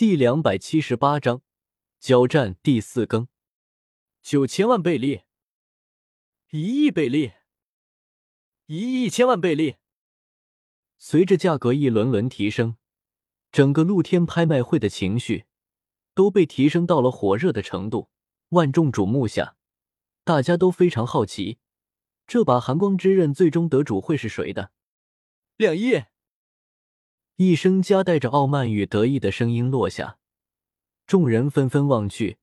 第两百七十八章交战第四更。九千万贝利，一亿贝利，一亿一千万贝利。随着价格一轮轮提升，整个露天拍卖会的情绪都被提升到了火热的程度。万众瞩目下，大家都非常好奇，这把寒光之刃最终得主会是谁的？两亿！一声夹带着傲慢与得意的声音落下，众人纷纷望去，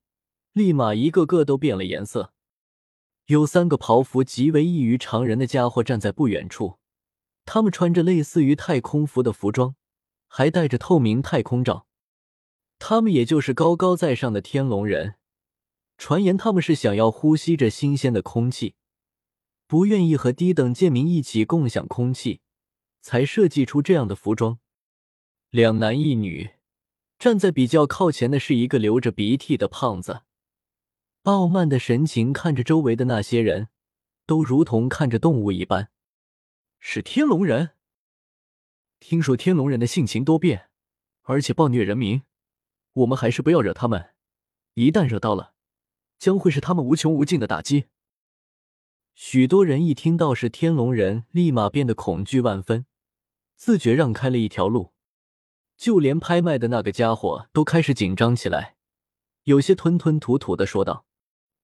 立马一个个都变了颜色。有三个袍服极为异于常人的家伙站在不远处，他们穿着类似于太空服的服装，还戴着透明太空罩。他们也就是高高在上的天龙人。传言他们是想要呼吸着新鲜的空气，不愿意和低等贱民一起共享空气，才设计出这样的服装。两男一女，站在比较靠前的是一个流着鼻涕的胖子，傲慢的神情看着周围的那些人，都如同看着动物一般。是天龙人。听说天龙人的性情多变，而且暴虐人民，我们还是不要惹他们，一旦惹到了，将会是他们无穷无尽的打击。许多人一听到是天龙人，立马变得恐惧万分，自觉让开了一条路。就连拍卖的那个家伙都开始紧张起来，有些吞吞吐吐的说道：“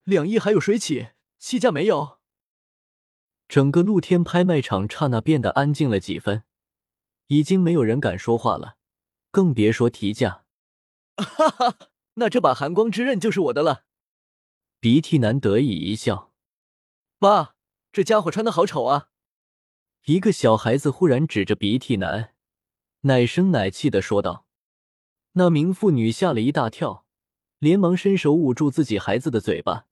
两亿还有谁起？起价没有？”整个露天拍卖场刹那变得安静了几分，已经没有人敢说话了，更别说提价。哈哈，那这把寒光之刃就是我的了。鼻涕男得意一笑：“妈，这家伙穿的好丑啊！”一个小孩子忽然指着鼻涕男。奶声奶气的说道：“那名妇女吓了一大跳，连忙伸手捂住自己孩子的嘴巴，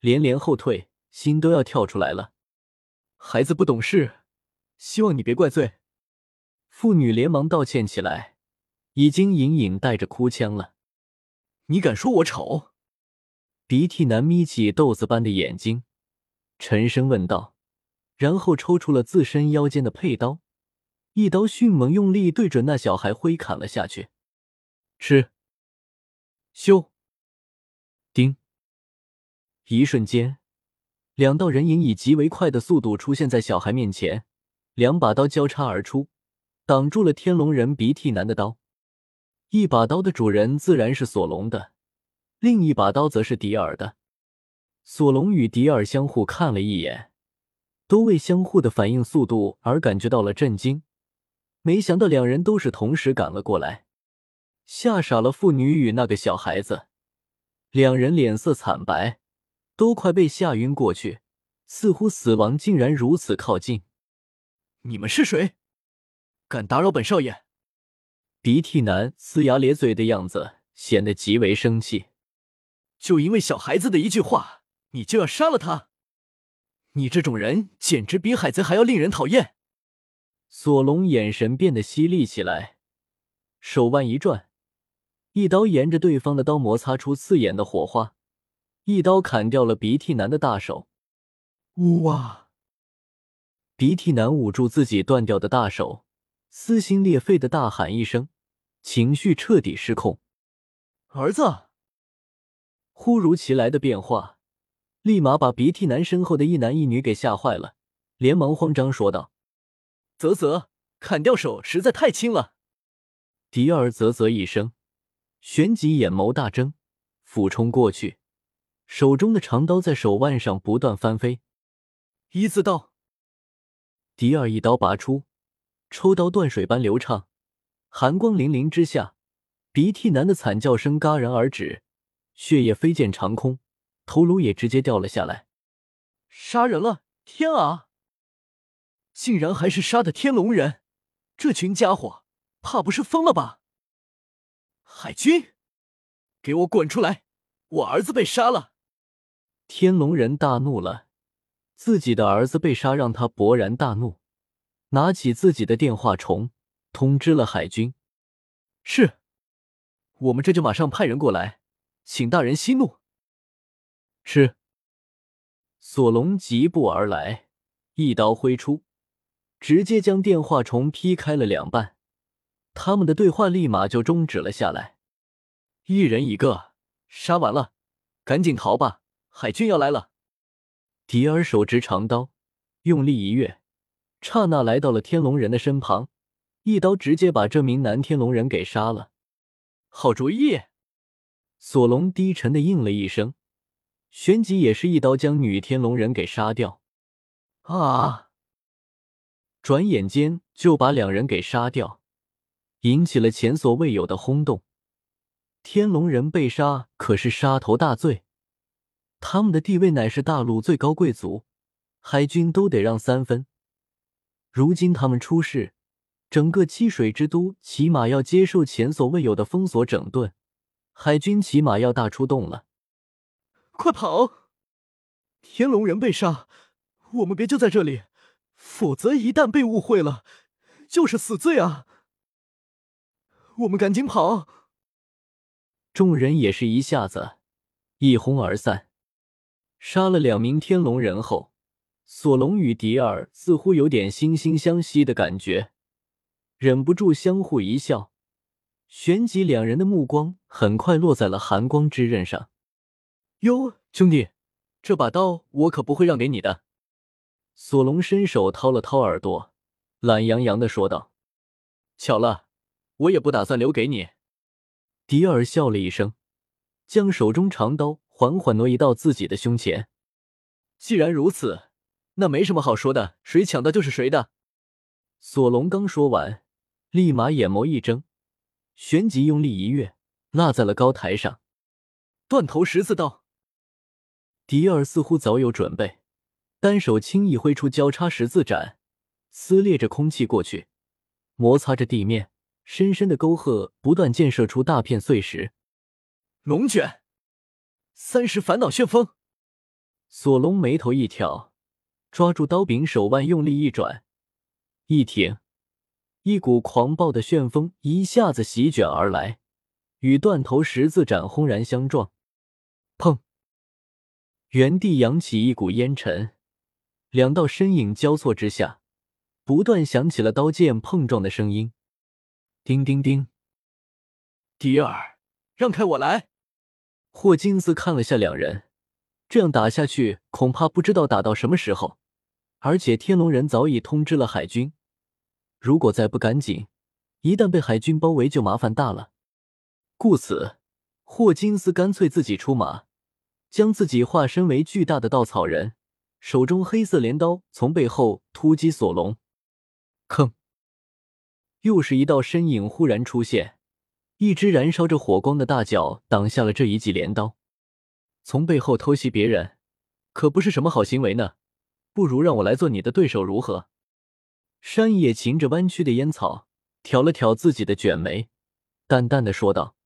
连连后退，心都要跳出来了。孩子不懂事，希望你别怪罪。”妇女连忙道歉起来，已经隐隐带着哭腔了。“你敢说我丑？”鼻涕男眯起豆子般的眼睛，沉声问道，然后抽出了自身腰间的佩刀。一刀迅猛，用力对准那小孩挥砍了下去。吃！咻！叮！一瞬间，两道人影以极为快的速度出现在小孩面前，两把刀交叉而出，挡住了天龙人鼻涕男的刀。一把刀的主人自然是索隆的，另一把刀则是迪尔的。索隆与迪尔相互看了一眼，都为相互的反应速度而感觉到了震惊。没想到两人都是同时赶了过来，吓傻了妇女与那个小孩子。两人脸色惨白，都快被吓晕过去，似乎死亡竟然如此靠近。你们是谁？敢打扰本少爷？鼻涕男呲牙咧嘴的样子显得极为生气。就因为小孩子的一句话，你就要杀了他？你这种人简直比海贼还要令人讨厌！索隆眼神变得犀利起来，手腕一转，一刀沿着对方的刀摩擦出刺眼的火花，一刀砍掉了鼻涕男的大手。呜哇！鼻涕男捂住自己断掉的大手，撕心裂肺的大喊一声，情绪彻底失控。儿子！忽如其来的变化，立马把鼻涕男身后的一男一女给吓坏了，连忙慌张说道。啧啧，砍掉手实在太轻了。迪尔啧啧一声，旋即眼眸大睁，俯冲过去，手中的长刀在手腕上不断翻飞。一字刀，迪尔一刀拔出，抽刀断水般流畅，寒光凛凛之下，鼻涕男的惨叫声戛然而止，血液飞溅长空，头颅也直接掉了下来。杀人了！天啊！竟然还是杀的天龙人，这群家伙怕不是疯了吧？海军，给我滚出来！我儿子被杀了！天龙人大怒了，自己的儿子被杀让他勃然大怒，拿起自己的电话虫，通知了海军。是，我们这就马上派人过来，请大人息怒。是。索隆疾步而来，一刀挥出。直接将电话虫劈开了两半，他们的对话立马就终止了下来。一人一个，杀完了，赶紧逃吧，海军要来了。迪尔手执长刀，用力一跃，刹那来到了天龙人的身旁，一刀直接把这名男天龙人给杀了。好主意！索隆低沉的应了一声，旋即也是一刀将女天龙人给杀掉。啊！转眼间就把两人给杀掉，引起了前所未有的轰动。天龙人被杀可是杀头大罪。他们的地位乃是大陆最高贵族，海军都得让三分。如今他们出事，整个七水之都起码要接受前所未有的封锁整顿，海军起码要大出动了。快跑！天龙人被杀，我们别就在这里，否则一旦被误会了，就是死罪啊！我们赶紧跑！众人也是一下子一哄而散。杀了两名天龙人后，索隆与迪尔似乎有点惺惺相惜的感觉，忍不住相互一笑。旋即，两人的目光很快落在了寒光之刃上。哟，兄弟，这把刀我可不会让给你的。索隆伸手掏了掏耳朵，懒洋洋的说道：“巧了，我也不打算留给你。”迪尔笑了一声，将手中长刀。缓缓挪移到自己的胸前。既然如此，那没什么好说的，谁抢到就是谁的。索隆刚说完，立马眼眸一睁，旋即用力一跃，落在了高台上。断头十字刀。迪尔似乎早有准备，单手轻易挥出交叉十字斩，撕裂着空气过去，摩擦着地面，深深的沟壑不断溅射出大片碎石。龙卷。三十烦恼旋风，索隆眉头一挑，抓住刀柄，手腕用力一转，一挺，一股狂暴的旋风一下子席卷而来，与断头十字斩轰然相撞。砰！原地扬起一股烟尘，两道身影交错之下，不断响起了刀剑碰撞的声音。叮叮叮！迪尔，让开，我来。霍金斯看了下两人，这样打下去，恐怕不知道打到什么时候。而且天龙人早已通知了海军，如果再不赶紧，一旦被海军包围，就麻烦大了。故此，霍金斯干脆自己出马，将自己化身为巨大的稻草人，手中黑色镰刀从背后突击索隆。吭！又是一道身影忽然出现。一只燃烧着火光的大脚挡下了这一记镰刀，从背后偷袭别人，可不是什么好行为呢。不如让我来做你的对手如何？山野噙着弯曲的烟草，挑了挑自己的卷眉，淡淡的说道：“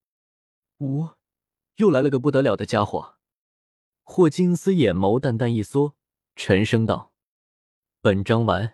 呜，又来了个不得了的家伙。”霍金斯眼眸淡淡一缩，沉声道：“本章完。”